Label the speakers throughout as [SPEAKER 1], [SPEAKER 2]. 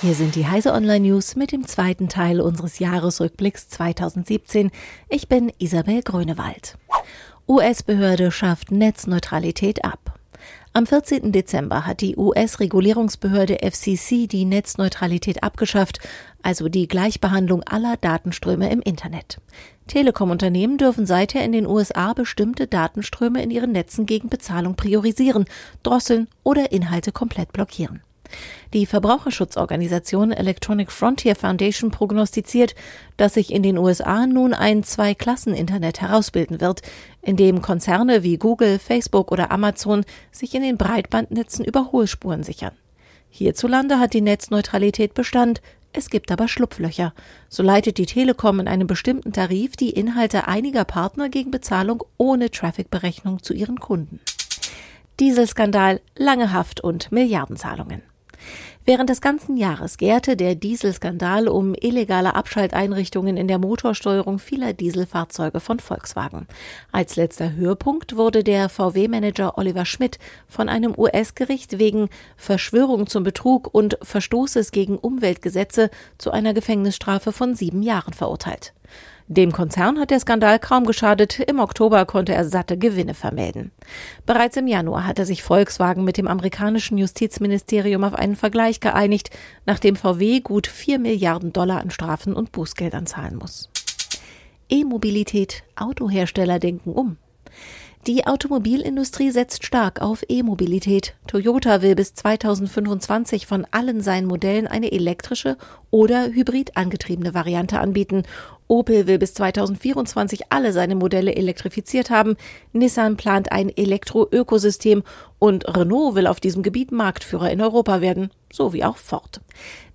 [SPEAKER 1] Hier sind die Heise Online News mit dem zweiten Teil unseres Jahresrückblicks 2017. Ich bin Isabel Grönewald. US-Behörde schafft Netzneutralität ab. Am 14. Dezember hat die US-Regulierungsbehörde FCC die Netzneutralität abgeschafft, also die Gleichbehandlung aller Datenströme im Internet. Telekom-Unternehmen dürfen seither in den USA bestimmte Datenströme in ihren Netzen gegen Bezahlung priorisieren, drosseln oder Inhalte komplett blockieren. Die Verbraucherschutzorganisation Electronic Frontier Foundation prognostiziert, dass sich in den USA nun ein Zwei-Klassen-Internet herausbilden wird, in dem Konzerne wie Google, Facebook oder Amazon sich in den Breitbandnetzen Überholspuren sichern. Hierzulande hat die Netzneutralität Bestand, es gibt aber Schlupflöcher. So leitet die Telekom in einem bestimmten Tarif die Inhalte einiger Partner gegen Bezahlung ohne Traffic-Berechnung zu ihren Kunden. Dieselskandal, lange Haft und Milliardenzahlungen. Während des ganzen Jahres gärte der Dieselskandal um illegale Abschalteinrichtungen in der Motorsteuerung vieler Dieselfahrzeuge von Volkswagen. Als letzter Höhepunkt wurde der VW-Manager Oliver Schmidt von einem US-Gericht wegen Verschwörung zum Betrug und Verstoßes gegen Umweltgesetze zu einer Gefängnisstrafe von sieben Jahren verurteilt. Dem Konzern hat der Skandal kaum geschadet. Im Oktober konnte er satte Gewinne vermelden. Bereits im Januar hatte sich Volkswagen mit dem amerikanischen Justizministerium auf einen Vergleich geeinigt, nachdem VW gut vier Milliarden Dollar an Strafen und Bußgeldern zahlen muss. E-Mobilität. Autohersteller denken um. Die Automobilindustrie setzt stark auf E-Mobilität. Toyota will bis 2025 von allen seinen Modellen eine elektrische oder hybrid angetriebene Variante anbieten. Opel will bis 2024 alle seine Modelle elektrifiziert haben. Nissan plant ein Elektro-Ökosystem und Renault will auf diesem Gebiet Marktführer in Europa werden, so wie auch Ford.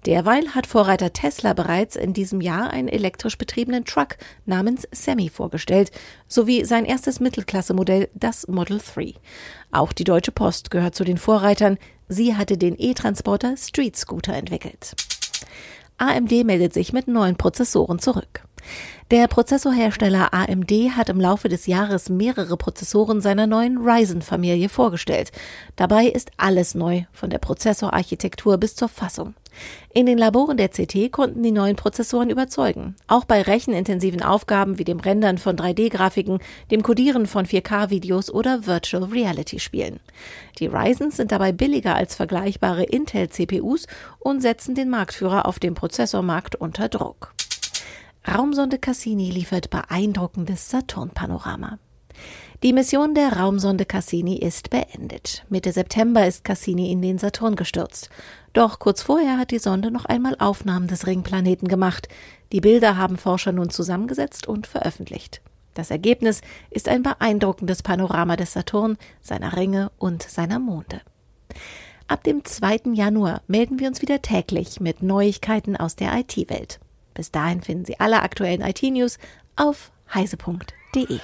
[SPEAKER 1] Derweil hat Vorreiter Tesla bereits in diesem Jahr einen elektrisch betriebenen Truck namens Semi vorgestellt, sowie sein erstes Mittelklasse-Modell, das Model 3. Auch die Deutsche Post gehört zu den Vorreitern. Sie hatte den E-Transporter Street Scooter entwickelt. AMD meldet sich mit neuen Prozessoren zurück. Der Prozessorhersteller AMD hat im Laufe des Jahres mehrere Prozessoren seiner neuen Ryzen-Familie vorgestellt. Dabei ist alles neu, von der Prozessorarchitektur bis zur Fassung. In den Laboren der CT konnten die neuen Prozessoren überzeugen. Auch bei rechenintensiven Aufgaben wie dem Rendern von 3D-Grafiken, dem Codieren von 4K-Videos oder Virtual Reality-Spielen. Die Ryzens sind dabei billiger als vergleichbare Intel-CPUs und setzen den Marktführer auf dem Prozessormarkt unter Druck. Raumsonde Cassini liefert beeindruckendes Saturn-Panorama. Die Mission der Raumsonde Cassini ist beendet. Mitte September ist Cassini in den Saturn gestürzt. Doch kurz vorher hat die Sonde noch einmal Aufnahmen des Ringplaneten gemacht. Die Bilder haben Forscher nun zusammengesetzt und veröffentlicht. Das Ergebnis ist ein beeindruckendes Panorama des Saturn, seiner Ringe und seiner Monde. Ab dem 2. Januar melden wir uns wieder täglich mit Neuigkeiten aus der IT-Welt. Bis dahin finden Sie alle aktuellen IT-News auf heise.de.